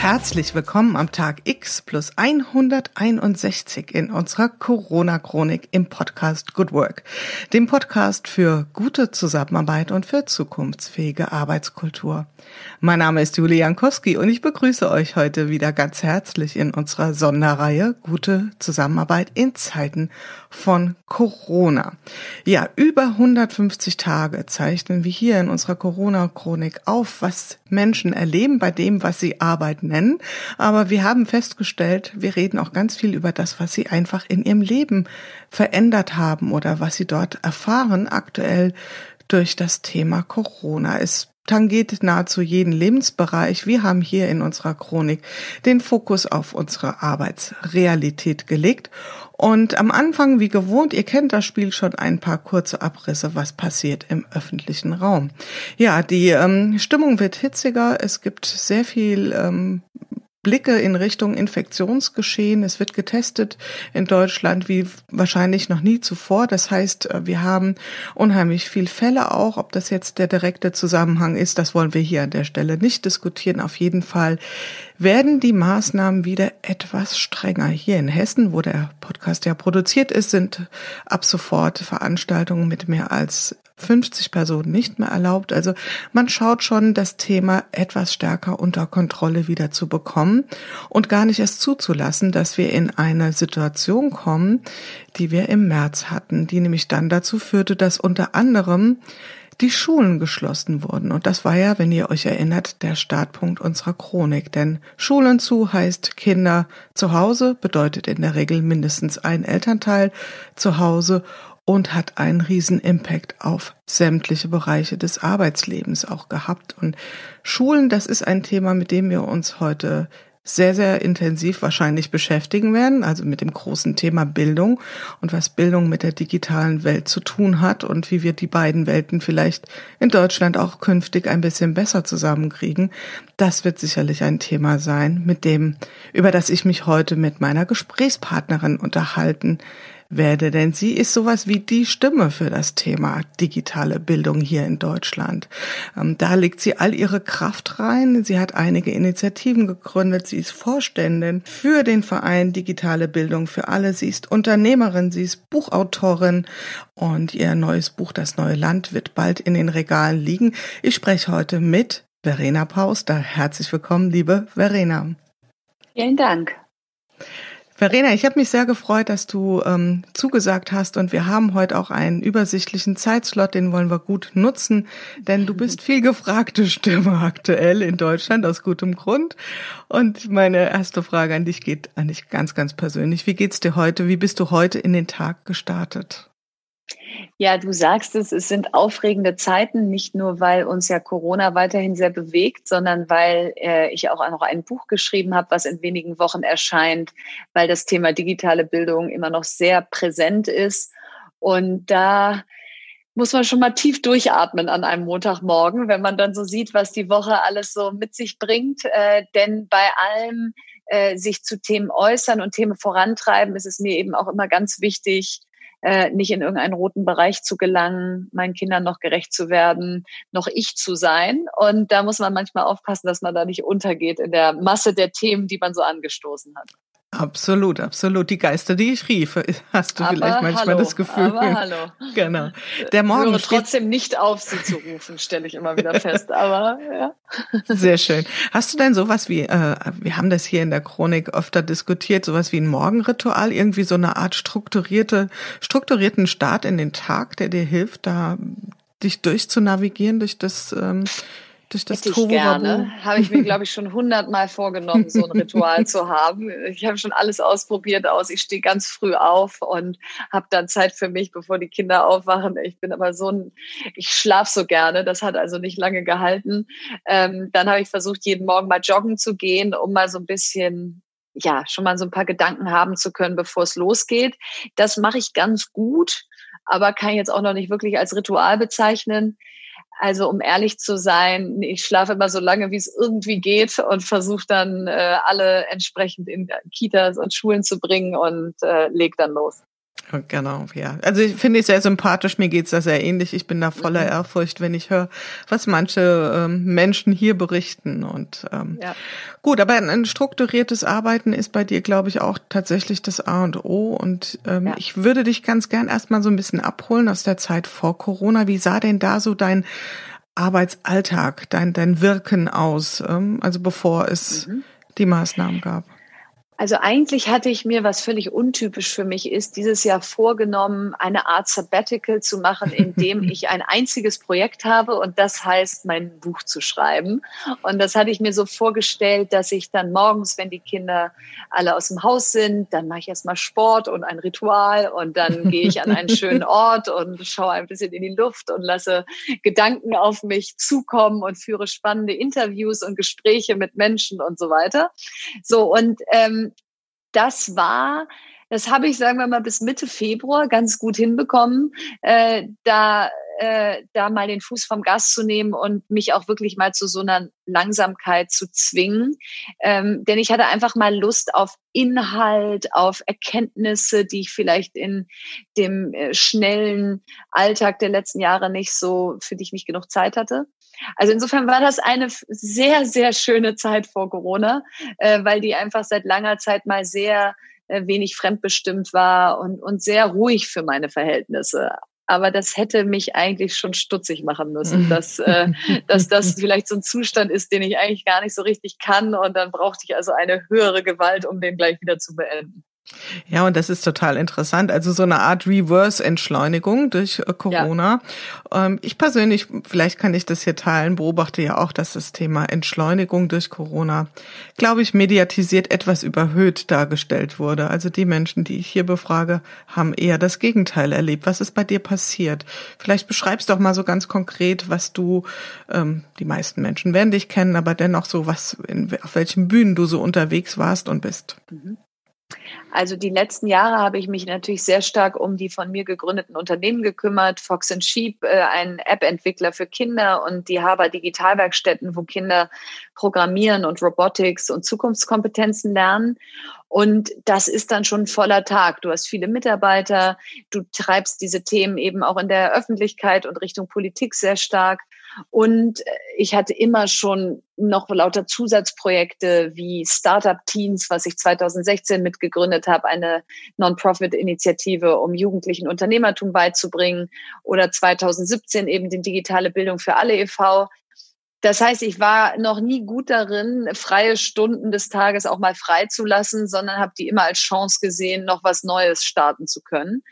Herzlich willkommen am Tag X plus 161 in unserer Corona-Chronik im Podcast Good Work, dem Podcast für gute Zusammenarbeit und für zukunftsfähige Arbeitskultur. Mein Name ist Julia Jankowski und ich begrüße euch heute wieder ganz herzlich in unserer Sonderreihe Gute Zusammenarbeit in Zeiten von Corona. Ja, über 150 Tage zeichnen wir hier in unserer Corona-Chronik auf, was Menschen erleben bei dem, was sie Arbeit nennen. Aber wir haben festgestellt, wir reden auch ganz viel über das, was sie einfach in ihrem Leben verändert haben oder was sie dort erfahren aktuell durch das Thema Corona. Es tangiert nahezu jeden Lebensbereich. Wir haben hier in unserer Chronik den Fokus auf unsere Arbeitsrealität gelegt. Und am Anfang, wie gewohnt, ihr kennt das Spiel schon ein paar kurze Abrisse, was passiert im öffentlichen Raum. Ja, die ähm, Stimmung wird hitziger. Es gibt sehr viel ähm, Blicke in Richtung Infektionsgeschehen. Es wird getestet in Deutschland wie wahrscheinlich noch nie zuvor. Das heißt, äh, wir haben unheimlich viel Fälle auch. Ob das jetzt der direkte Zusammenhang ist, das wollen wir hier an der Stelle nicht diskutieren. Auf jeden Fall werden die Maßnahmen wieder etwas strenger. Hier in Hessen, wo der Podcast ja produziert ist, sind ab sofort Veranstaltungen mit mehr als 50 Personen nicht mehr erlaubt. Also man schaut schon, das Thema etwas stärker unter Kontrolle wieder zu bekommen und gar nicht erst zuzulassen, dass wir in eine Situation kommen, die wir im März hatten, die nämlich dann dazu führte, dass unter anderem die Schulen geschlossen wurden. Und das war ja, wenn ihr euch erinnert, der Startpunkt unserer Chronik. Denn Schulen zu heißt Kinder zu Hause, bedeutet in der Regel mindestens ein Elternteil zu Hause und hat einen riesen Impact auf sämtliche Bereiche des Arbeitslebens auch gehabt. Und Schulen, das ist ein Thema, mit dem wir uns heute sehr, sehr intensiv wahrscheinlich beschäftigen werden, also mit dem großen Thema Bildung und was Bildung mit der digitalen Welt zu tun hat und wie wir die beiden Welten vielleicht in Deutschland auch künftig ein bisschen besser zusammenkriegen. Das wird sicherlich ein Thema sein, mit dem, über das ich mich heute mit meiner Gesprächspartnerin unterhalten werde, denn sie ist sowas wie die Stimme für das Thema digitale Bildung hier in Deutschland. Ähm, da legt sie all ihre Kraft rein. Sie hat einige Initiativen gegründet. Sie ist Vorständin für den Verein Digitale Bildung für alle. Sie ist Unternehmerin, sie ist Buchautorin und ihr neues Buch Das neue Land wird bald in den Regalen liegen. Ich spreche heute mit Verena Pauster. Herzlich willkommen, liebe Verena. Vielen Dank. Verena, ich habe mich sehr gefreut, dass du ähm, zugesagt hast und wir haben heute auch einen übersichtlichen Zeitslot, den wollen wir gut nutzen, denn du bist viel gefragte Stimme aktuell in Deutschland aus gutem Grund. Und meine erste Frage an dich geht an dich ganz, ganz persönlich. Wie geht's dir heute? Wie bist du heute in den Tag gestartet? Ja, du sagst es, es sind aufregende Zeiten, nicht nur weil uns ja Corona weiterhin sehr bewegt, sondern weil äh, ich auch noch ein Buch geschrieben habe, was in wenigen Wochen erscheint, weil das Thema digitale Bildung immer noch sehr präsent ist. Und da muss man schon mal tief durchatmen an einem Montagmorgen, wenn man dann so sieht, was die Woche alles so mit sich bringt. Äh, denn bei allem äh, sich zu Themen äußern und Themen vorantreiben, ist es mir eben auch immer ganz wichtig, äh, nicht in irgendeinen roten Bereich zu gelangen, meinen Kindern noch gerecht zu werden, noch ich zu sein. Und da muss man manchmal aufpassen, dass man da nicht untergeht in der Masse der Themen, die man so angestoßen hat. Absolut, absolut. Die Geister, die ich riefe, hast du aber vielleicht manchmal hallo, das Gefühl. Aber hallo. Genau. Der Morgen ich höre trotzdem nicht auf, sie zu rufen, stelle ich immer wieder fest. Aber ja. Sehr schön. Hast du denn sowas wie, äh, wir haben das hier in der Chronik öfter diskutiert, sowas wie ein Morgenritual, irgendwie so eine Art strukturierte, strukturierten Start in den Tag, der dir hilft, da dich durchzunavigieren durch das ähm, durch das Hätte ich gerne. Habe ich mir, glaube ich, schon hundertmal vorgenommen, so ein Ritual zu haben. Ich habe schon alles ausprobiert aus. Ich stehe ganz früh auf und habe dann Zeit für mich, bevor die Kinder aufwachen. Ich bin aber so ein, ich schlafe so gerne. Das hat also nicht lange gehalten. Ähm, dann habe ich versucht, jeden Morgen mal joggen zu gehen, um mal so ein bisschen ja, schon mal so ein paar Gedanken haben zu können, bevor es losgeht. Das mache ich ganz gut, aber kann ich jetzt auch noch nicht wirklich als Ritual bezeichnen. Also um ehrlich zu sein, ich schlafe immer so lange, wie es irgendwie geht und versuche dann äh, alle entsprechend in Kitas und Schulen zu bringen und äh, leg dann los. Genau, ja. Also ich finde ich sehr sympathisch, mir geht's da sehr ähnlich. Ich bin da voller mhm. Ehrfurcht, wenn ich höre, was manche ähm, Menschen hier berichten. Und ähm, ja. gut, aber ein, ein, strukturiertes Arbeiten ist bei dir, glaube ich, auch tatsächlich das A und O. Und ähm, ja. ich würde dich ganz gern erstmal so ein bisschen abholen aus der Zeit vor Corona. Wie sah denn da so dein Arbeitsalltag, dein, dein Wirken aus, ähm, also bevor es mhm. die Maßnahmen gab? Also eigentlich hatte ich mir, was völlig untypisch für mich ist, dieses Jahr vorgenommen, eine Art Sabbatical zu machen, in dem ich ein einziges Projekt habe und das heißt, mein Buch zu schreiben. Und das hatte ich mir so vorgestellt, dass ich dann morgens, wenn die Kinder alle aus dem Haus sind, dann mache ich erstmal Sport und ein Ritual und dann gehe ich an einen schönen Ort und schaue ein bisschen in die Luft und lasse Gedanken auf mich zukommen und führe spannende Interviews und Gespräche mit Menschen und so weiter. So und ähm, das war, das habe ich, sagen wir mal, bis Mitte Februar ganz gut hinbekommen, äh, da, äh, da mal den Fuß vom Gas zu nehmen und mich auch wirklich mal zu so einer Langsamkeit zu zwingen. Ähm, denn ich hatte einfach mal Lust auf Inhalt, auf Erkenntnisse, die ich vielleicht in dem äh, schnellen Alltag der letzten Jahre nicht so, für die ich nicht genug Zeit hatte. Also insofern war das eine sehr, sehr schöne Zeit vor Corona, äh, weil die einfach seit langer Zeit mal sehr äh, wenig fremdbestimmt war und, und sehr ruhig für meine Verhältnisse. Aber das hätte mich eigentlich schon stutzig machen müssen, dass, äh, dass das vielleicht so ein Zustand ist, den ich eigentlich gar nicht so richtig kann. Und dann brauchte ich also eine höhere Gewalt, um den gleich wieder zu beenden. Ja, und das ist total interessant. Also so eine Art Reverse-Entschleunigung durch äh, Corona. Ja. Ähm, ich persönlich, vielleicht kann ich das hier teilen, beobachte ja auch, dass das Thema Entschleunigung durch Corona, glaube ich, mediatisiert etwas überhöht dargestellt wurde. Also die Menschen, die ich hier befrage, haben eher das Gegenteil erlebt. Was ist bei dir passiert? Vielleicht beschreibst doch mal so ganz konkret, was du, ähm, die meisten Menschen werden dich kennen, aber dennoch so, was, in, auf welchen Bühnen du so unterwegs warst und bist. Mhm. Also die letzten Jahre habe ich mich natürlich sehr stark um die von mir gegründeten Unternehmen gekümmert. Fox and Sheep, äh, ein App-Entwickler für Kinder und die Haber Digitalwerkstätten, wo Kinder programmieren und Robotics und Zukunftskompetenzen lernen. Und das ist dann schon voller Tag. Du hast viele Mitarbeiter, du treibst diese Themen eben auch in der Öffentlichkeit und Richtung Politik sehr stark. Und äh, ich hatte immer schon noch lauter Zusatzprojekte wie Startup Teens, was ich 2016 mitgegründet habe, eine Non-Profit-Initiative, um Jugendlichen Unternehmertum beizubringen. Oder 2017 eben die digitale Bildung für alle e.V. Das heißt, ich war noch nie gut darin, freie Stunden des Tages auch mal freizulassen, sondern habe die immer als Chance gesehen, noch was Neues starten zu können.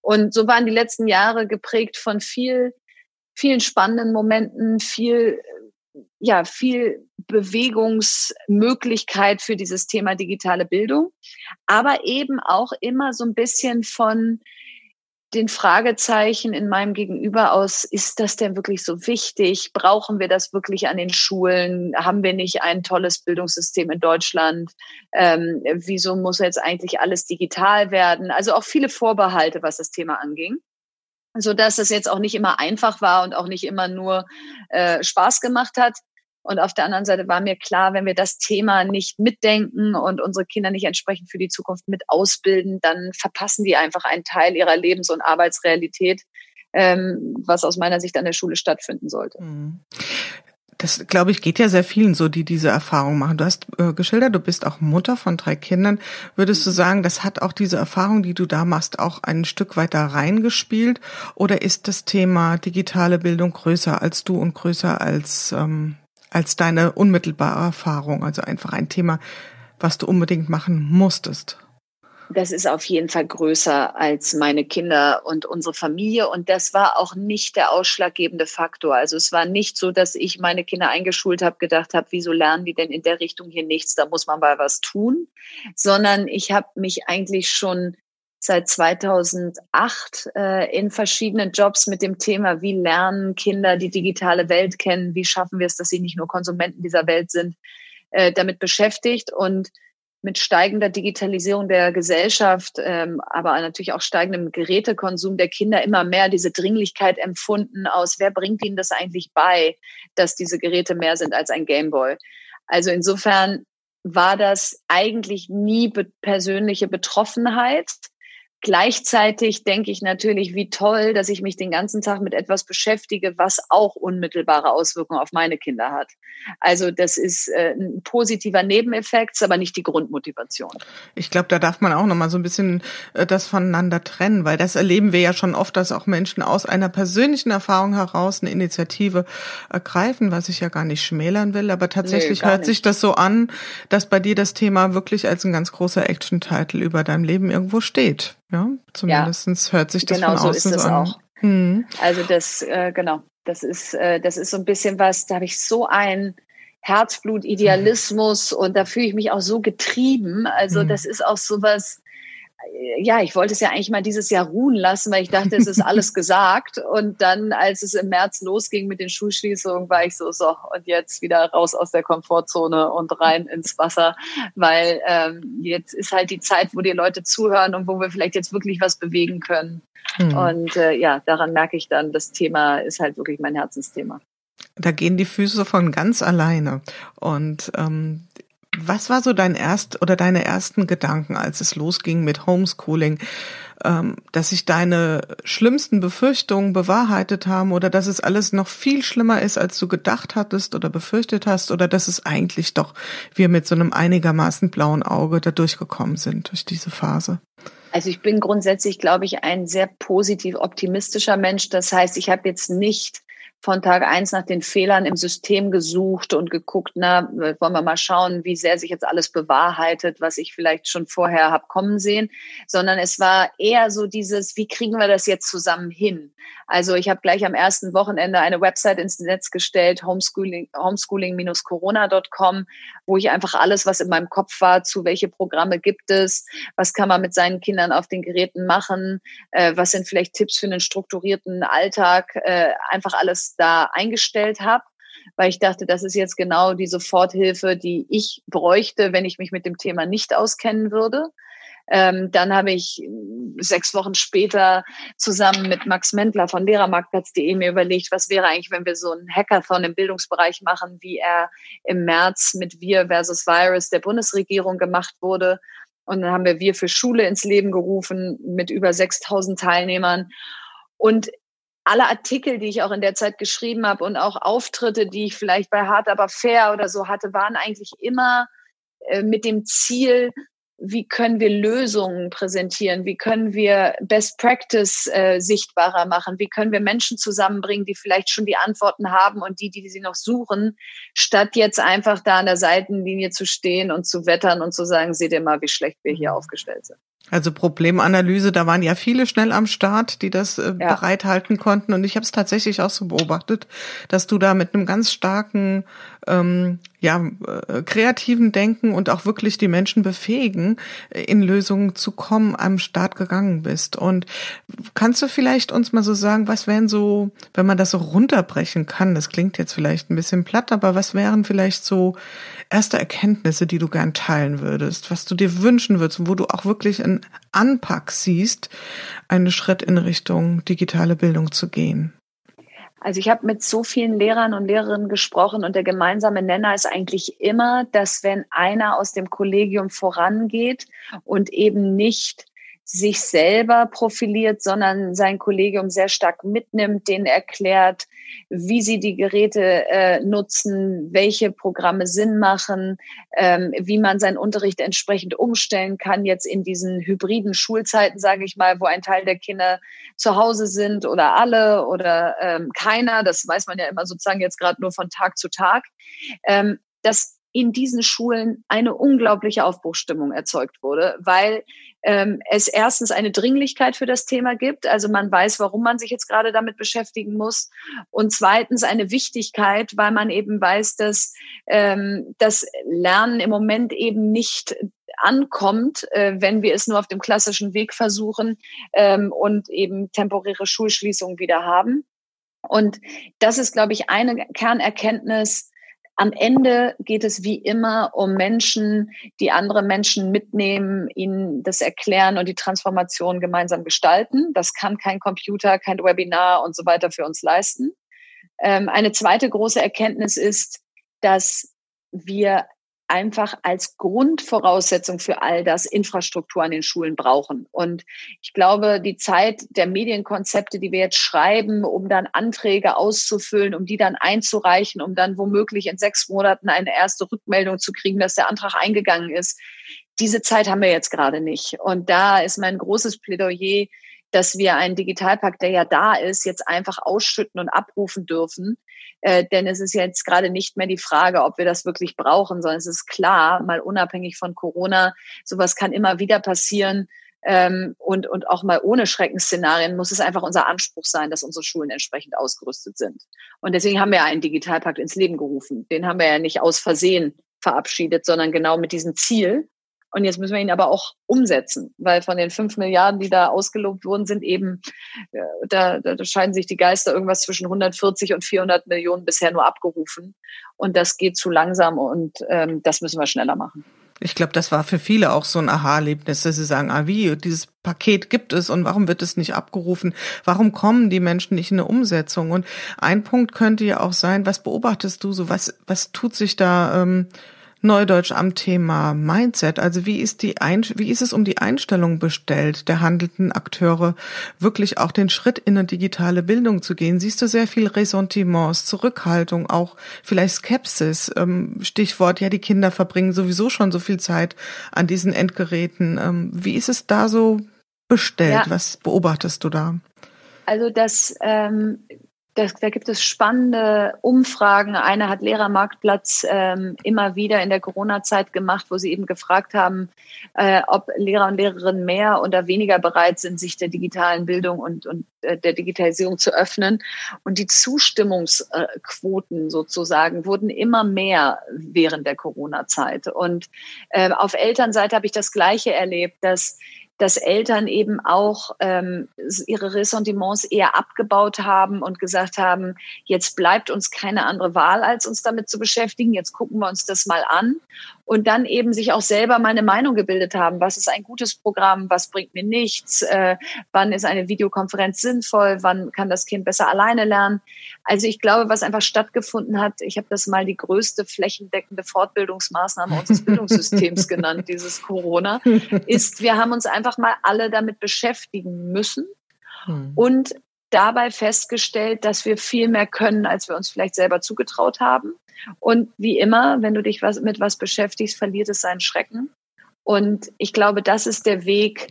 Und so waren die letzten Jahre geprägt von viel vielen spannenden Momenten, viel, ja, viel Bewegungsmöglichkeit für dieses Thema digitale Bildung, aber eben auch immer so ein bisschen von den Fragezeichen in meinem Gegenüber aus, ist das denn wirklich so wichtig? Brauchen wir das wirklich an den Schulen? Haben wir nicht ein tolles Bildungssystem in Deutschland? Ähm, wieso muss jetzt eigentlich alles digital werden? Also auch viele Vorbehalte, was das Thema anging so dass es jetzt auch nicht immer einfach war und auch nicht immer nur äh, Spaß gemacht hat. Und auf der anderen Seite war mir klar, wenn wir das Thema nicht mitdenken und unsere Kinder nicht entsprechend für die Zukunft mit ausbilden, dann verpassen die einfach einen Teil ihrer Lebens- und Arbeitsrealität, ähm, was aus meiner Sicht an der Schule stattfinden sollte. Mhm das, glaube ich, geht ja sehr vielen so, die diese Erfahrung machen. Du hast äh, geschildert, du bist auch Mutter von drei Kindern. Würdest du sagen, das hat auch diese Erfahrung, die du da machst, auch ein Stück weiter reingespielt? Oder ist das Thema digitale Bildung größer als du und größer als, ähm, als deine unmittelbare Erfahrung? Also einfach ein Thema, was du unbedingt machen musstest? Das ist auf jeden Fall größer als meine Kinder und unsere Familie. Und das war auch nicht der ausschlaggebende Faktor. Also es war nicht so, dass ich meine Kinder eingeschult habe, gedacht habe, wieso lernen die denn in der Richtung hier nichts? Da muss man mal was tun. Sondern ich habe mich eigentlich schon seit 2008 äh, in verschiedenen Jobs mit dem Thema, wie lernen Kinder die digitale Welt kennen, wie schaffen wir es, dass sie nicht nur Konsumenten dieser Welt sind, äh, damit beschäftigt. Und mit steigender Digitalisierung der Gesellschaft, ähm, aber natürlich auch steigendem Gerätekonsum der Kinder immer mehr diese Dringlichkeit empfunden aus, wer bringt ihnen das eigentlich bei, dass diese Geräte mehr sind als ein Gameboy. Also insofern war das eigentlich nie be persönliche Betroffenheit, Gleichzeitig denke ich natürlich, wie toll, dass ich mich den ganzen Tag mit etwas beschäftige, was auch unmittelbare Auswirkungen auf meine Kinder hat. Also das ist äh, ein positiver Nebeneffekt, aber nicht die Grundmotivation. Ich glaube, da darf man auch noch mal so ein bisschen äh, das voneinander trennen, weil das erleben wir ja schon oft, dass auch Menschen aus einer persönlichen Erfahrung heraus eine Initiative ergreifen, was ich ja gar nicht schmälern will, aber tatsächlich nee, hört nicht. sich das so an, dass bei dir das Thema wirklich als ein ganz großer Action-Titel über deinem Leben irgendwo steht. Ja, zumindestens ja, hört sich das genau von außen so, ist so an. Auch. Hm. Also das, äh, genau, das ist, äh, das ist so ein bisschen was, da habe ich so ein Herzblut, Idealismus mhm. und da fühle ich mich auch so getrieben. Also mhm. das ist auch sowas, ja, ich wollte es ja eigentlich mal dieses Jahr ruhen lassen, weil ich dachte, es ist alles gesagt. Und dann, als es im März losging mit den Schulschließungen, war ich so, so, und jetzt wieder raus aus der Komfortzone und rein ins Wasser, weil ähm, jetzt ist halt die Zeit, wo die Leute zuhören und wo wir vielleicht jetzt wirklich was bewegen können. Mhm. Und äh, ja, daran merke ich dann, das Thema ist halt wirklich mein Herzensthema. Da gehen die Füße von ganz alleine. Und ähm, was war so dein erst oder deine ersten Gedanken, als es losging mit Homeschooling, ähm, dass sich deine schlimmsten Befürchtungen bewahrheitet haben oder dass es alles noch viel schlimmer ist, als du gedacht hattest oder befürchtet hast oder dass es eigentlich doch wir mit so einem einigermaßen blauen Auge da durchgekommen sind durch diese Phase? Also ich bin grundsätzlich, glaube ich, ein sehr positiv optimistischer Mensch. Das heißt, ich habe jetzt nicht von Tag eins nach den Fehlern im System gesucht und geguckt, na, wollen wir mal schauen, wie sehr sich jetzt alles bewahrheitet, was ich vielleicht schon vorher habe kommen sehen, sondern es war eher so dieses, wie kriegen wir das jetzt zusammen hin? Also ich habe gleich am ersten Wochenende eine Website ins Netz gestellt, homeschooling, homeschooling-corona.com, wo ich einfach alles, was in meinem Kopf war, zu welche Programme gibt es, was kann man mit seinen Kindern auf den Geräten machen, äh, was sind vielleicht Tipps für einen strukturierten Alltag, äh, einfach alles da eingestellt habe weil ich dachte, das ist jetzt genau die Soforthilfe, die ich bräuchte, wenn ich mich mit dem Thema nicht auskennen würde. Ähm, dann habe ich sechs Wochen später zusammen mit Max Mendler von Lehrermarktplatz.de mir überlegt, was wäre eigentlich, wenn wir so einen Hackathon im Bildungsbereich machen, wie er im März mit Wir versus Virus der Bundesregierung gemacht wurde. Und dann haben wir Wir für Schule ins Leben gerufen mit über 6000 Teilnehmern. Und alle Artikel, die ich auch in der Zeit geschrieben habe und auch Auftritte, die ich vielleicht bei Hart aber fair oder so hatte, waren eigentlich immer äh, mit dem Ziel, wie können wir Lösungen präsentieren, wie können wir Best Practice äh, sichtbarer machen, wie können wir Menschen zusammenbringen, die vielleicht schon die Antworten haben und die, die sie noch suchen, statt jetzt einfach da an der Seitenlinie zu stehen und zu wettern und zu sagen, seht ihr mal, wie schlecht wir hier mhm. aufgestellt sind. Also Problemanalyse, da waren ja viele schnell am Start, die das äh, ja. bereithalten konnten. Und ich habe es tatsächlich auch so beobachtet, dass du da mit einem ganz starken ähm, ja, äh, kreativen Denken und auch wirklich die Menschen befähigen, in Lösungen zu kommen, am Start gegangen bist. Und kannst du vielleicht uns mal so sagen, was wären so, wenn man das so runterbrechen kann, das klingt jetzt vielleicht ein bisschen platt, aber was wären vielleicht so erste Erkenntnisse, die du gern teilen würdest, was du dir wünschen würdest, wo du auch wirklich einen Anpack siehst, einen Schritt in Richtung digitale Bildung zu gehen? Also ich habe mit so vielen Lehrern und Lehrerinnen gesprochen und der gemeinsame Nenner ist eigentlich immer, dass wenn einer aus dem Kollegium vorangeht und eben nicht sich selber profiliert, sondern sein Kollegium sehr stark mitnimmt, denen erklärt, wie sie die Geräte äh, nutzen, welche Programme Sinn machen, ähm, wie man seinen Unterricht entsprechend umstellen kann, jetzt in diesen hybriden Schulzeiten, sage ich mal, wo ein Teil der Kinder zu Hause sind oder alle oder ähm, keiner. Das weiß man ja immer sozusagen jetzt gerade nur von Tag zu Tag. Ähm, dass in diesen Schulen eine unglaubliche Aufbruchstimmung erzeugt wurde, weil ähm, es erstens eine Dringlichkeit für das Thema gibt, also man weiß, warum man sich jetzt gerade damit beschäftigen muss, und zweitens eine Wichtigkeit, weil man eben weiß, dass ähm, das Lernen im Moment eben nicht ankommt, äh, wenn wir es nur auf dem klassischen Weg versuchen ähm, und eben temporäre Schulschließungen wieder haben. Und das ist, glaube ich, eine Kernerkenntnis, am Ende geht es wie immer um Menschen, die andere Menschen mitnehmen, ihnen das erklären und die Transformation gemeinsam gestalten. Das kann kein Computer, kein Webinar und so weiter für uns leisten. Ähm, eine zweite große Erkenntnis ist, dass wir einfach als Grundvoraussetzung für all das Infrastruktur an den Schulen brauchen. Und ich glaube, die Zeit der Medienkonzepte, die wir jetzt schreiben, um dann Anträge auszufüllen, um die dann einzureichen, um dann womöglich in sechs Monaten eine erste Rückmeldung zu kriegen, dass der Antrag eingegangen ist, diese Zeit haben wir jetzt gerade nicht. Und da ist mein großes Plädoyer, dass wir einen Digitalpakt, der ja da ist, jetzt einfach ausschütten und abrufen dürfen. Äh, denn es ist jetzt gerade nicht mehr die Frage, ob wir das wirklich brauchen, sondern es ist klar, mal unabhängig von Corona, sowas kann immer wieder passieren. Ähm, und, und auch mal ohne Schreckensszenarien muss es einfach unser Anspruch sein, dass unsere Schulen entsprechend ausgerüstet sind. Und deswegen haben wir einen Digitalpakt ins Leben gerufen. Den haben wir ja nicht aus Versehen verabschiedet, sondern genau mit diesem Ziel, und jetzt müssen wir ihn aber auch umsetzen, weil von den fünf Milliarden, die da ausgelobt wurden, sind eben, äh, da, da scheiden sich die Geister irgendwas zwischen 140 und 400 Millionen bisher nur abgerufen. Und das geht zu langsam und ähm, das müssen wir schneller machen. Ich glaube, das war für viele auch so ein Aha-Erlebnis, dass sie sagen, ah wie, dieses Paket gibt es und warum wird es nicht abgerufen? Warum kommen die Menschen nicht in eine Umsetzung? Und ein Punkt könnte ja auch sein, was beobachtest du so, was, was tut sich da? Ähm, Neudeutsch am Thema Mindset. Also wie ist die Ein wie ist es um die Einstellung bestellt der handelnden Akteure, wirklich auch den Schritt in eine digitale Bildung zu gehen? Siehst du sehr viel Ressentiments, Zurückhaltung, auch vielleicht Skepsis? Ähm, Stichwort, ja, die Kinder verbringen sowieso schon so viel Zeit an diesen Endgeräten. Ähm, wie ist es da so bestellt? Ja. Was beobachtest du da? Also das ähm, das, da gibt es spannende Umfragen. Eine hat Lehrermarktplatz ähm, immer wieder in der Corona-Zeit gemacht, wo sie eben gefragt haben, äh, ob Lehrer und Lehrerinnen mehr oder weniger bereit sind, sich der digitalen Bildung und, und äh, der Digitalisierung zu öffnen. Und die Zustimmungsquoten sozusagen wurden immer mehr während der Corona-Zeit. Und äh, auf Elternseite habe ich das Gleiche erlebt, dass dass Eltern eben auch ähm, ihre Ressentiments eher abgebaut haben und gesagt haben, jetzt bleibt uns keine andere Wahl, als uns damit zu beschäftigen. Jetzt gucken wir uns das mal an und dann eben sich auch selber meine Meinung gebildet haben. Was ist ein gutes Programm? Was bringt mir nichts? Äh, wann ist eine Videokonferenz sinnvoll? Wann kann das Kind besser alleine lernen? Also ich glaube, was einfach stattgefunden hat, ich habe das mal die größte flächendeckende Fortbildungsmaßnahme unseres Bildungssystems genannt, dieses Corona, ist, wir haben uns einfach mal alle damit beschäftigen müssen. Hm. Und dabei festgestellt, dass wir viel mehr können, als wir uns vielleicht selber zugetraut haben. Und wie immer, wenn du dich was, mit was beschäftigst, verliert es seinen Schrecken. Und ich glaube, das ist der Weg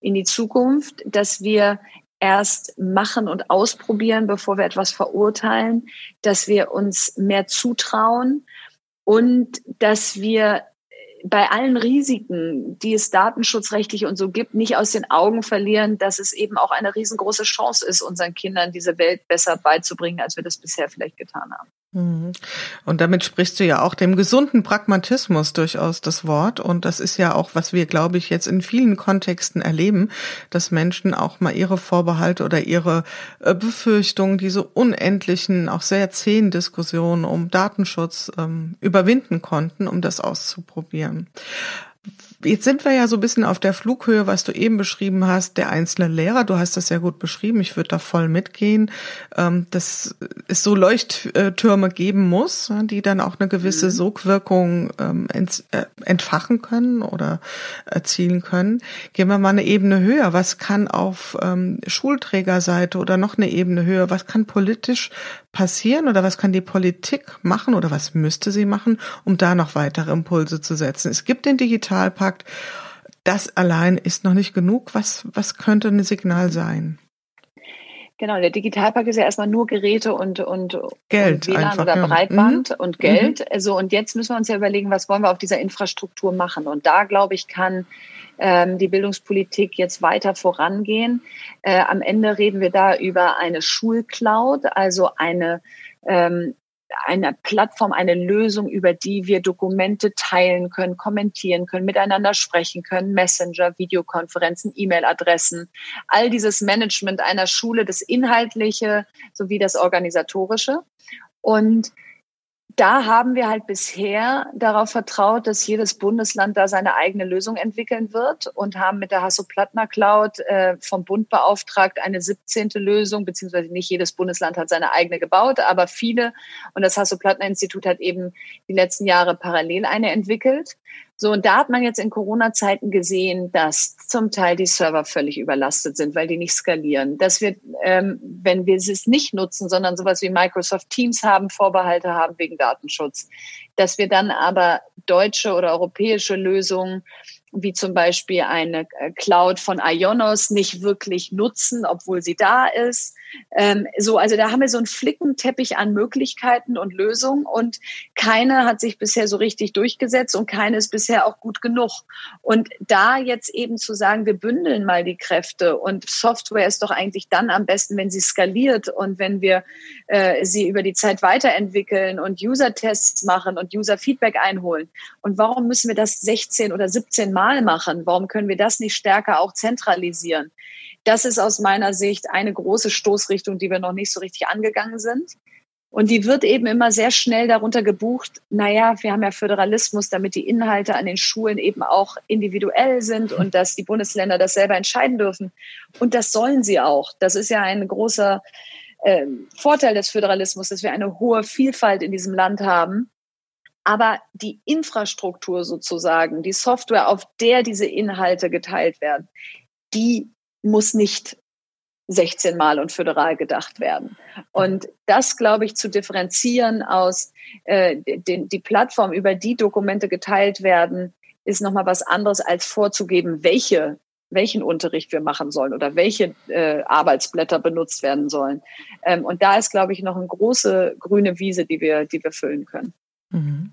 in die Zukunft, dass wir erst machen und ausprobieren, bevor wir etwas verurteilen, dass wir uns mehr zutrauen und dass wir bei allen Risiken, die es datenschutzrechtlich und so gibt, nicht aus den Augen verlieren, dass es eben auch eine riesengroße Chance ist, unseren Kindern diese Welt besser beizubringen, als wir das bisher vielleicht getan haben. Mhm. Und damit sprichst du ja auch dem gesunden Pragmatismus durchaus das Wort. Und das ist ja auch, was wir, glaube ich, jetzt in vielen Kontexten erleben, dass Menschen auch mal ihre Vorbehalte oder ihre äh, Befürchtungen, diese unendlichen, auch sehr zähen Diskussionen um Datenschutz ähm, überwinden konnten, um das auszuprobieren. Jetzt sind wir ja so ein bisschen auf der Flughöhe, was du eben beschrieben hast, der einzelne Lehrer. Du hast das sehr gut beschrieben. Ich würde da voll mitgehen, ähm, dass es so Leuchttürme geben muss, die dann auch eine gewisse mhm. Sogwirkung ähm, äh, entfachen können oder erzielen können. Gehen wir mal eine Ebene höher. Was kann auf ähm, Schulträgerseite oder noch eine Ebene höher, was kann politisch passieren oder was kann die Politik machen oder was müsste sie machen, um da noch weitere Impulse zu setzen? Es gibt den Digitalpakt. Das allein ist noch nicht genug. Was, was könnte ein Signal sein? Genau, der Digitalpakt ist ja erstmal nur Geräte und, und, Geld und WLAN einfach, oder ja. Breitband mhm. und Geld. Mhm. Also, und jetzt müssen wir uns ja überlegen, was wollen wir auf dieser Infrastruktur machen? Und da, glaube ich, kann die Bildungspolitik jetzt weiter vorangehen. Äh, am Ende reden wir da über eine Schulcloud, also eine ähm, eine Plattform, eine Lösung, über die wir Dokumente teilen können, kommentieren können, miteinander sprechen können, Messenger, Videokonferenzen, E-Mail-Adressen, all dieses Management einer Schule, das Inhaltliche sowie das Organisatorische. Und da haben wir halt bisher darauf vertraut, dass jedes Bundesland da seine eigene Lösung entwickeln wird und haben mit der Hasso-Plattner Cloud äh, vom Bund beauftragt eine 17. Lösung, beziehungsweise nicht jedes Bundesland hat seine eigene gebaut, aber viele. Und das Hasso-Plattner Institut hat eben die letzten Jahre parallel eine entwickelt. So, und da hat man jetzt in Corona-Zeiten gesehen, dass zum Teil die Server völlig überlastet sind, weil die nicht skalieren. Dass wir, ähm, wenn wir es nicht nutzen, sondern sowas wie Microsoft Teams haben, Vorbehalte haben wegen Datenschutz, dass wir dann aber deutsche oder europäische Lösungen wie zum Beispiel eine äh, Cloud von Ionos nicht wirklich nutzen, obwohl sie da ist. Ähm, so, also da haben wir so einen Flickenteppich an Möglichkeiten und Lösungen und keine hat sich bisher so richtig durchgesetzt und keine ist bisher auch gut genug. Und da jetzt eben zu sagen, wir bündeln mal die Kräfte und Software ist doch eigentlich dann am besten, wenn sie skaliert und wenn wir äh, sie über die Zeit weiterentwickeln und User-Tests machen und User-Feedback einholen. Und warum müssen wir das 16 oder 17 Mal machen? Warum können wir das nicht stärker auch zentralisieren? Das ist aus meiner Sicht eine große Stoßrichtung, die wir noch nicht so richtig angegangen sind. Und die wird eben immer sehr schnell darunter gebucht, naja, wir haben ja Föderalismus, damit die Inhalte an den Schulen eben auch individuell sind und dass die Bundesländer das selber entscheiden dürfen. Und das sollen sie auch. Das ist ja ein großer äh, Vorteil des Föderalismus, dass wir eine hohe Vielfalt in diesem Land haben. Aber die Infrastruktur sozusagen, die Software, auf der diese Inhalte geteilt werden, die muss nicht 16 Mal und föderal gedacht werden. Und das, glaube ich, zu differenzieren aus äh, den, die Plattform, über die Dokumente geteilt werden, ist nochmal was anderes, als vorzugeben, welche, welchen Unterricht wir machen sollen oder welche äh, Arbeitsblätter benutzt werden sollen. Ähm, und da ist, glaube ich, noch eine große grüne Wiese, die wir, die wir füllen können. Mhm.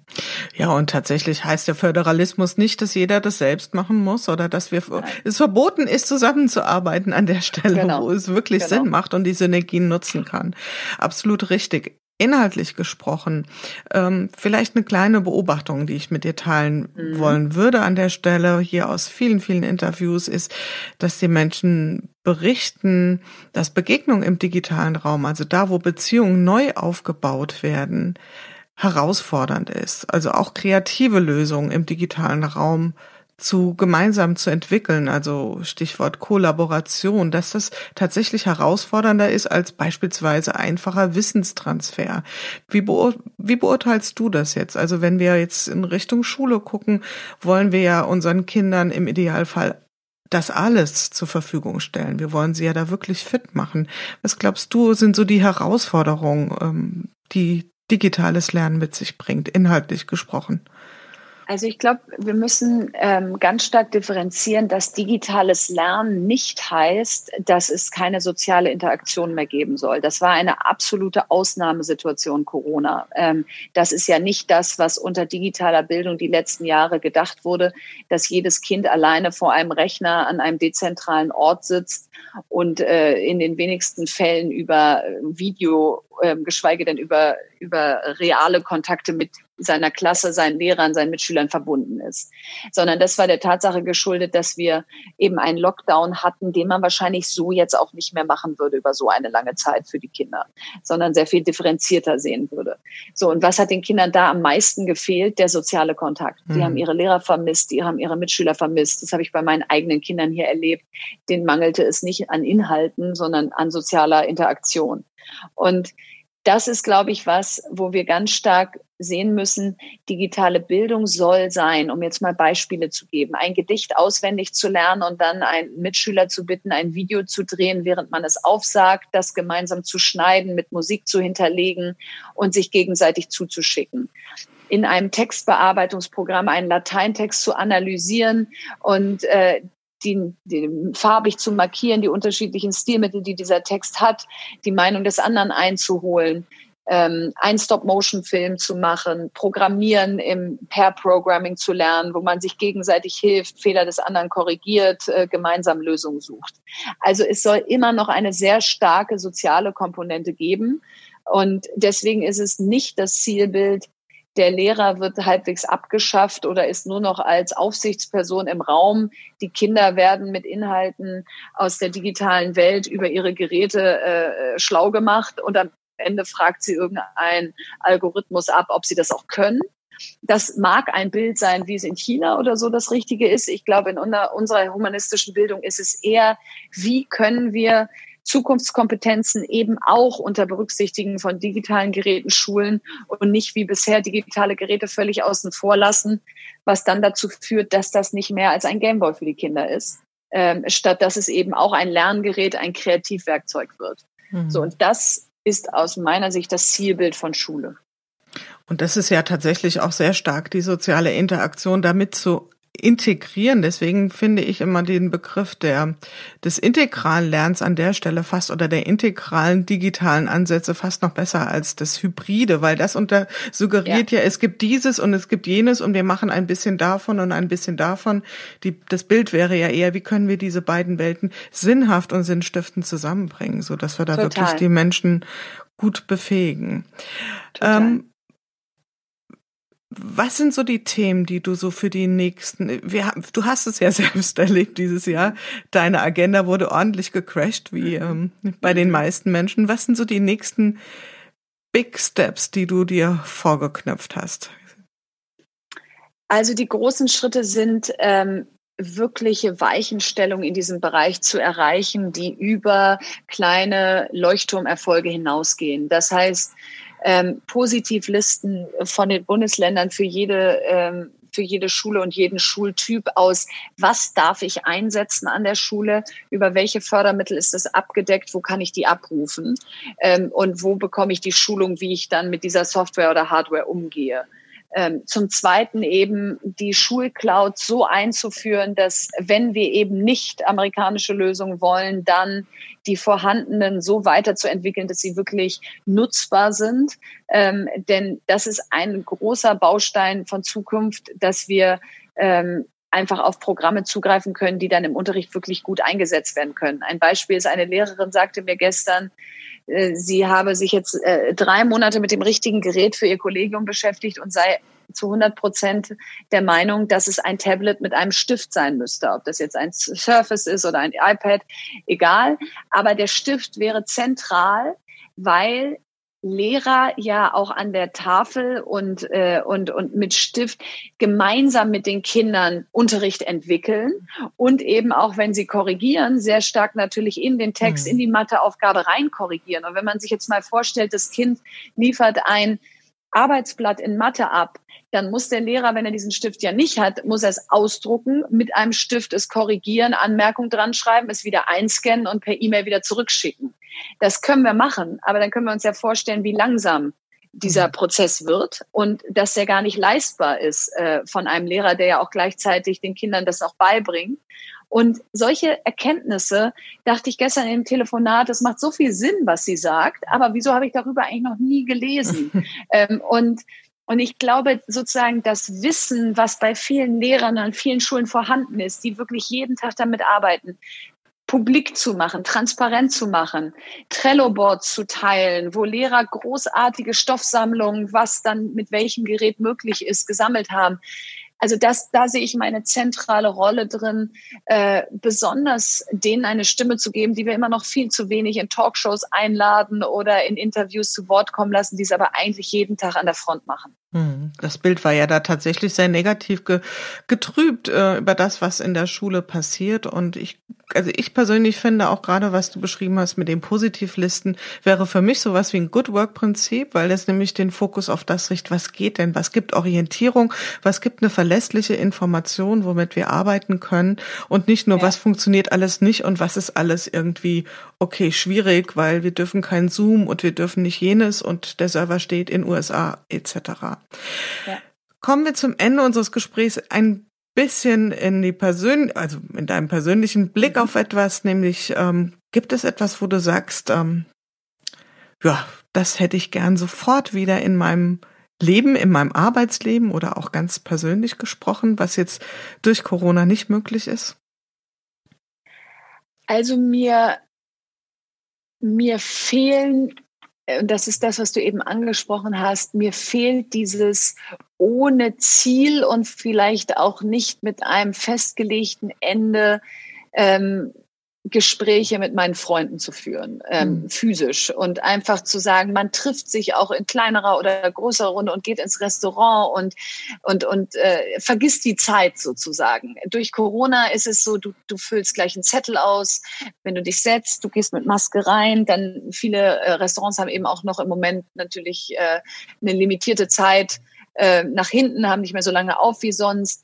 Ja, und tatsächlich heißt der Föderalismus nicht, dass jeder das selbst machen muss oder dass wir Nein. es verboten ist, zusammenzuarbeiten an der Stelle, genau. wo es wirklich genau. Sinn macht und die Synergien nutzen kann. Absolut richtig. Inhaltlich gesprochen, ähm, vielleicht eine kleine Beobachtung, die ich mit dir teilen mhm. wollen würde an der Stelle hier aus vielen, vielen Interviews ist, dass die Menschen berichten, dass Begegnungen im digitalen Raum, also da, wo Beziehungen neu aufgebaut werden, herausfordernd ist. Also auch kreative Lösungen im digitalen Raum zu gemeinsam zu entwickeln, also Stichwort Kollaboration, dass das tatsächlich herausfordernder ist als beispielsweise einfacher Wissenstransfer. Wie, beur wie beurteilst du das jetzt? Also wenn wir jetzt in Richtung Schule gucken, wollen wir ja unseren Kindern im Idealfall das alles zur Verfügung stellen. Wir wollen sie ja da wirklich fit machen. Was glaubst du, sind so die Herausforderungen, ähm, die digitales Lernen mit sich bringt, inhaltlich gesprochen? Also ich glaube, wir müssen ähm, ganz stark differenzieren, dass digitales Lernen nicht heißt, dass es keine soziale Interaktion mehr geben soll. Das war eine absolute Ausnahmesituation Corona. Ähm, das ist ja nicht das, was unter digitaler Bildung die letzten Jahre gedacht wurde, dass jedes Kind alleine vor einem Rechner an einem dezentralen Ort sitzt und äh, in den wenigsten Fällen über Video ähm, geschweige denn über, über reale Kontakte mit seiner Klasse, seinen Lehrern, seinen Mitschülern verbunden ist, sondern das war der Tatsache geschuldet, dass wir eben einen Lockdown hatten, den man wahrscheinlich so jetzt auch nicht mehr machen würde über so eine lange Zeit für die Kinder, sondern sehr viel differenzierter sehen würde. So, und was hat den Kindern da am meisten gefehlt? Der soziale Kontakt. Die mhm. haben ihre Lehrer vermisst, die haben ihre Mitschüler vermisst. Das habe ich bei meinen eigenen Kindern hier erlebt. Den mangelte es nicht an Inhalten, sondern an sozialer Interaktion. Und das ist, glaube ich, was, wo wir ganz stark sehen müssen, digitale Bildung soll sein, um jetzt mal Beispiele zu geben, ein Gedicht auswendig zu lernen und dann einen Mitschüler zu bitten, ein Video zu drehen, während man es aufsagt, das gemeinsam zu schneiden, mit Musik zu hinterlegen und sich gegenseitig zuzuschicken. In einem Textbearbeitungsprogramm einen Lateintext zu analysieren und äh, die, die, farbig zu markieren, die unterschiedlichen Stilmittel, die dieser Text hat, die Meinung des anderen einzuholen, ähm, einen Stop-Motion-Film zu machen, Programmieren im Pair-Programming zu lernen, wo man sich gegenseitig hilft, Fehler des anderen korrigiert, äh, gemeinsam Lösungen sucht. Also es soll immer noch eine sehr starke soziale Komponente geben. Und deswegen ist es nicht das Zielbild, der Lehrer wird halbwegs abgeschafft oder ist nur noch als Aufsichtsperson im Raum. Die Kinder werden mit Inhalten aus der digitalen Welt über ihre Geräte äh, schlau gemacht und am Ende fragt sie irgendeinen Algorithmus ab, ob sie das auch können. Das mag ein Bild sein, wie es in China oder so das Richtige ist. Ich glaube, in unserer humanistischen Bildung ist es eher, wie können wir Zukunftskompetenzen eben auch unter Berücksichtigen von digitalen Geräten schulen und nicht wie bisher digitale Geräte völlig außen vor lassen, was dann dazu führt, dass das nicht mehr als ein Gameboy für die Kinder ist, ähm, statt dass es eben auch ein Lerngerät, ein Kreativwerkzeug wird. Mhm. So, und das ist aus meiner Sicht das Zielbild von Schule. Und das ist ja tatsächlich auch sehr stark die soziale Interaktion damit zu integrieren. Deswegen finde ich immer den Begriff der, des integralen Lernens an der Stelle fast oder der integralen digitalen Ansätze fast noch besser als das Hybride, weil das unter suggeriert ja. ja, es gibt dieses und es gibt jenes und wir machen ein bisschen davon und ein bisschen davon. Die, das Bild wäre ja eher, wie können wir diese beiden Welten sinnhaft und sinnstiftend zusammenbringen, so dass wir da Total. wirklich die Menschen gut befähigen. Ähm, was sind so die Themen, die du so für die nächsten, wir, du hast es ja selbst erlebt dieses Jahr, deine Agenda wurde ordentlich gecrashed, wie ähm, bei den meisten Menschen. Was sind so die nächsten Big Steps, die du dir vorgeknöpft hast? Also die großen Schritte sind ähm, wirkliche Weichenstellung in diesem Bereich zu erreichen, die über kleine Leuchtturmerfolge hinausgehen. Das heißt, ähm, Positivlisten von den Bundesländern für jede ähm, für jede Schule und jeden Schultyp aus, was darf ich einsetzen an der Schule, über welche Fördermittel ist das abgedeckt, wo kann ich die abrufen? Ähm, und wo bekomme ich die Schulung, wie ich dann mit dieser Software oder Hardware umgehe. Ähm, zum Zweiten eben die Schulcloud so einzuführen, dass wenn wir eben nicht amerikanische Lösungen wollen, dann die vorhandenen so weiterzuentwickeln, dass sie wirklich nutzbar sind. Ähm, denn das ist ein großer Baustein von Zukunft, dass wir ähm, einfach auf Programme zugreifen können, die dann im Unterricht wirklich gut eingesetzt werden können. Ein Beispiel ist, eine Lehrerin sagte mir gestern, äh, sie habe sich jetzt äh, drei Monate mit dem richtigen Gerät für ihr Kollegium beschäftigt und sei zu 100 Prozent der Meinung, dass es ein Tablet mit einem Stift sein müsste. Ob das jetzt ein Surface ist oder ein iPad, egal. Aber der Stift wäre zentral, weil Lehrer ja auch an der Tafel und, äh, und, und mit Stift gemeinsam mit den Kindern Unterricht entwickeln und eben auch, wenn sie korrigieren, sehr stark natürlich in den Text, mhm. in die Matheaufgabe rein korrigieren. Und wenn man sich jetzt mal vorstellt, das Kind liefert ein Arbeitsblatt in Mathe ab, dann muss der Lehrer, wenn er diesen Stift ja nicht hat, muss er es ausdrucken, mit einem Stift es korrigieren, Anmerkung dran schreiben, es wieder einscannen und per E-Mail wieder zurückschicken. Das können wir machen, aber dann können wir uns ja vorstellen, wie langsam dieser mhm. Prozess wird und dass der gar nicht leistbar ist äh, von einem Lehrer, der ja auch gleichzeitig den Kindern das auch beibringt. Und solche Erkenntnisse dachte ich gestern im Telefonat, das macht so viel Sinn, was sie sagt, aber wieso habe ich darüber eigentlich noch nie gelesen? ähm, und und ich glaube sozusagen das Wissen, was bei vielen Lehrern an vielen Schulen vorhanden ist, die wirklich jeden Tag damit arbeiten, publik zu machen, transparent zu machen, Trello-Boards zu teilen, wo Lehrer großartige Stoffsammlungen, was dann mit welchem Gerät möglich ist, gesammelt haben. Also das, da sehe ich meine zentrale Rolle drin, äh, besonders denen eine Stimme zu geben, die wir immer noch viel zu wenig in Talkshows einladen oder in Interviews zu Wort kommen lassen, die es aber eigentlich jeden Tag an der Front machen. Hm, das Bild war ja da tatsächlich sehr negativ ge getrübt äh, über das, was in der Schule passiert. Und ich, also ich persönlich finde auch gerade, was du beschrieben hast mit den Positivlisten, wäre für mich sowas wie ein Good Work Prinzip, weil das nämlich den Fokus auf das richtet, was geht denn, was gibt Orientierung, was gibt eine verlässliche Information, womit wir arbeiten können und nicht nur, ja. was funktioniert alles nicht und was ist alles irgendwie okay, schwierig, weil wir dürfen kein Zoom und wir dürfen nicht jenes und der Server steht in USA etc. Ja. Kommen wir zum Ende unseres Gesprächs ein bisschen in die Persön also in deinem persönlichen Blick mhm. auf etwas, nämlich ähm, gibt es etwas, wo du sagst, ähm, ja, das hätte ich gern sofort wieder in meinem Leben, in meinem Arbeitsleben oder auch ganz persönlich gesprochen, was jetzt durch Corona nicht möglich ist? Also mir, mir fehlen äh, und das ist das, was du eben angesprochen hast, mir fehlt dieses ohne Ziel und vielleicht auch nicht mit einem festgelegten Ende ähm, Gespräche mit meinen Freunden zu führen, ähm, mhm. physisch und einfach zu sagen, man trifft sich auch in kleinerer oder größerer Runde und geht ins Restaurant und und und äh, vergisst die Zeit sozusagen. Durch Corona ist es so, du du füllst gleich einen Zettel aus, wenn du dich setzt, du gehst mit Maske rein, dann viele äh, Restaurants haben eben auch noch im Moment natürlich äh, eine limitierte Zeit äh, nach hinten, haben nicht mehr so lange auf wie sonst.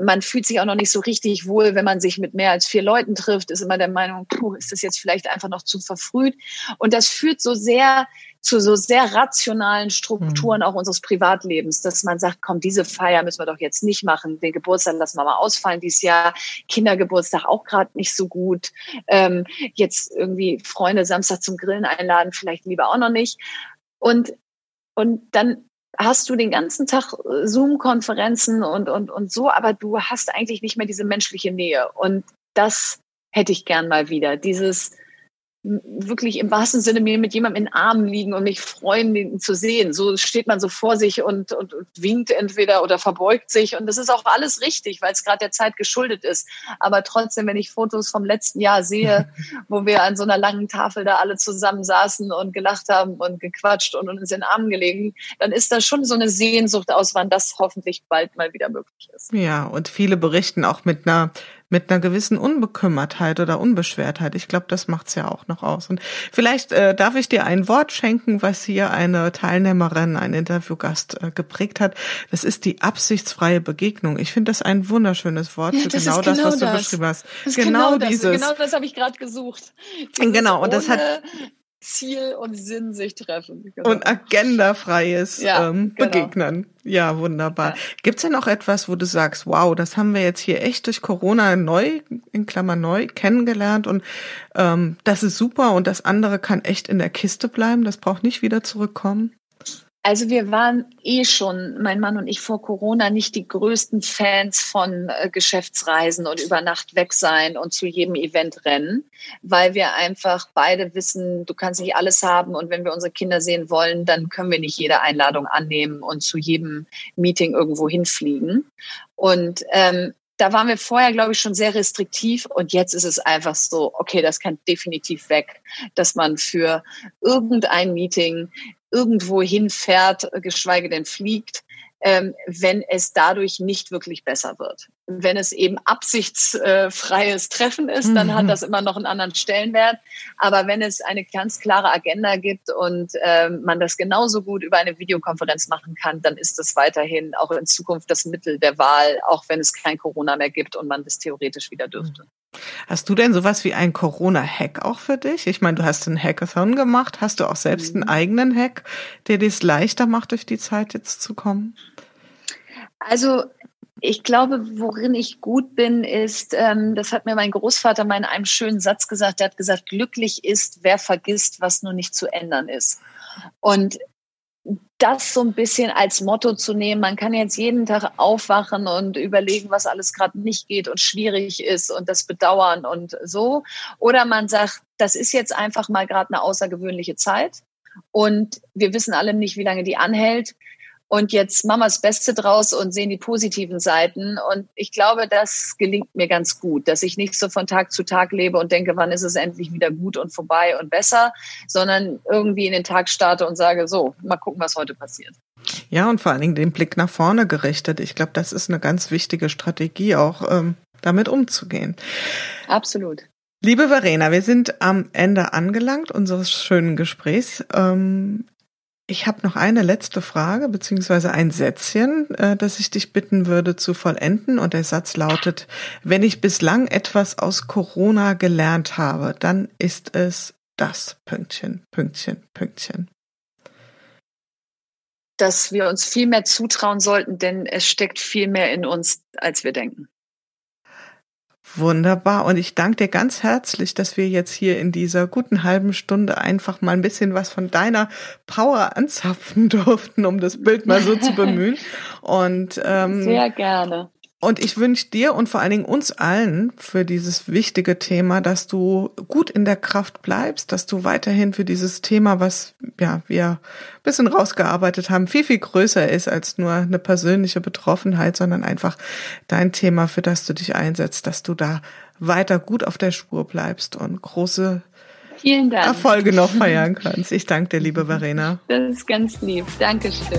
Man fühlt sich auch noch nicht so richtig wohl, wenn man sich mit mehr als vier Leuten trifft, ist immer der Meinung, puh, ist das jetzt vielleicht einfach noch zu verfrüht. Und das führt so sehr zu so sehr rationalen Strukturen mhm. auch unseres Privatlebens, dass man sagt, komm, diese Feier müssen wir doch jetzt nicht machen, den Geburtstag lassen wir mal ausfallen dieses Jahr, Kindergeburtstag auch gerade nicht so gut, ähm, jetzt irgendwie Freunde Samstag zum Grillen einladen, vielleicht lieber auch noch nicht. Und und dann hast du den ganzen Tag äh, Zoom-Konferenzen und, und, und so, aber du hast eigentlich nicht mehr diese menschliche Nähe. Und das hätte ich gern mal wieder. Dieses, wirklich im wahrsten Sinne mir mit jemandem in den Armen liegen und mich freuen, ihn zu sehen. So steht man so vor sich und, und, und winkt entweder oder verbeugt sich. Und das ist auch alles richtig, weil es gerade der Zeit geschuldet ist. Aber trotzdem, wenn ich Fotos vom letzten Jahr sehe, wo wir an so einer langen Tafel da alle zusammen saßen und gelacht haben und gequatscht und uns in den Armen gelegen, dann ist das schon so eine Sehnsucht aus, wann das hoffentlich bald mal wieder möglich ist. Ja, und viele berichten auch mit einer mit einer gewissen Unbekümmertheit oder Unbeschwertheit. Ich glaube, das macht's ja auch noch aus. Und vielleicht äh, darf ich dir ein Wort schenken, was hier eine Teilnehmerin, ein Interviewgast äh, geprägt hat. Das ist die absichtsfreie Begegnung. Ich finde das ein wunderschönes Wort ja, für genau das, genau was das. du beschrieben hast. genau, genau dieses. Genau das habe ich gerade gesucht. Dieses genau, und das hat Ziel und Sinn sich treffen. Genau. Und agendafreies ja, ähm, genau. Begegnen. Ja, wunderbar. Ja. Gibt's denn noch etwas, wo du sagst, wow, das haben wir jetzt hier echt durch Corona neu, in Klammer neu, kennengelernt und ähm, das ist super und das andere kann echt in der Kiste bleiben, das braucht nicht wieder zurückkommen? Also wir waren eh schon, mein Mann und ich vor Corona, nicht die größten Fans von äh, Geschäftsreisen und über Nacht weg sein und zu jedem Event rennen, weil wir einfach beide wissen, du kannst nicht alles haben und wenn wir unsere Kinder sehen wollen, dann können wir nicht jede Einladung annehmen und zu jedem Meeting irgendwo hinfliegen. Und ähm, da waren wir vorher, glaube ich, schon sehr restriktiv und jetzt ist es einfach so, okay, das kann definitiv weg, dass man für irgendein Meeting irgendwo hinfährt, geschweige denn fliegt, ähm, wenn es dadurch nicht wirklich besser wird. Wenn es eben absichtsfreies Treffen ist, dann hat mhm. das immer noch einen anderen Stellenwert. Aber wenn es eine ganz klare Agenda gibt und ähm, man das genauso gut über eine Videokonferenz machen kann, dann ist das weiterhin auch in Zukunft das Mittel der Wahl, auch wenn es kein Corona mehr gibt und man das theoretisch wieder dürfte. Hast du denn sowas wie einen Corona-Hack auch für dich? Ich meine, du hast einen Hackathon gemacht. Hast du auch selbst einen mhm. eigenen Hack, der dir es leichter macht, durch die Zeit jetzt zu kommen? Also ich glaube, worin ich gut bin, ist, ähm, das hat mir mein Großvater mal in einem schönen Satz gesagt. Der hat gesagt, glücklich ist, wer vergisst, was nur nicht zu ändern ist. Und das so ein bisschen als Motto zu nehmen. Man kann jetzt jeden Tag aufwachen und überlegen, was alles gerade nicht geht und schwierig ist und das bedauern und so. Oder man sagt, das ist jetzt einfach mal gerade eine außergewöhnliche Zeit und wir wissen alle nicht, wie lange die anhält und jetzt machen wir das Beste draus und sehen die positiven Seiten. Und ich glaube, das gelingt mir ganz gut, dass ich nicht so von Tag zu Tag lebe und denke, wann ist es endlich wieder gut und vorbei und besser, sondern irgendwie in den Tag starte und sage, so, mal gucken, was heute passiert. Ja, und vor allen Dingen den Blick nach vorne gerichtet. Ich glaube, das ist eine ganz wichtige Strategie, auch ähm, damit umzugehen. Absolut. Liebe Verena, wir sind am Ende angelangt unseres schönen Gesprächs. Ähm, ich habe noch eine letzte Frage, beziehungsweise ein Sätzchen, äh, das ich dich bitten würde zu vollenden. Und der Satz lautet, wenn ich bislang etwas aus Corona gelernt habe, dann ist es das Pünktchen, Pünktchen, Pünktchen. Dass wir uns viel mehr zutrauen sollten, denn es steckt viel mehr in uns, als wir denken. Wunderbar. Und ich danke dir ganz herzlich, dass wir jetzt hier in dieser guten halben Stunde einfach mal ein bisschen was von deiner Power anzapfen durften, um das Bild mal so zu bemühen. Und ähm, sehr gerne. Und ich wünsche dir und vor allen Dingen uns allen für dieses wichtige Thema, dass du gut in der Kraft bleibst, dass du weiterhin für dieses Thema, was ja wir ein bisschen rausgearbeitet haben, viel, viel größer ist als nur eine persönliche Betroffenheit, sondern einfach dein Thema, für das du dich einsetzt, dass du da weiter gut auf der Spur bleibst und große Erfolge noch feiern kannst. Ich danke dir, liebe Verena. Das ist ganz lieb. Dankeschön.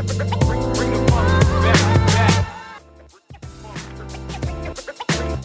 Thank you.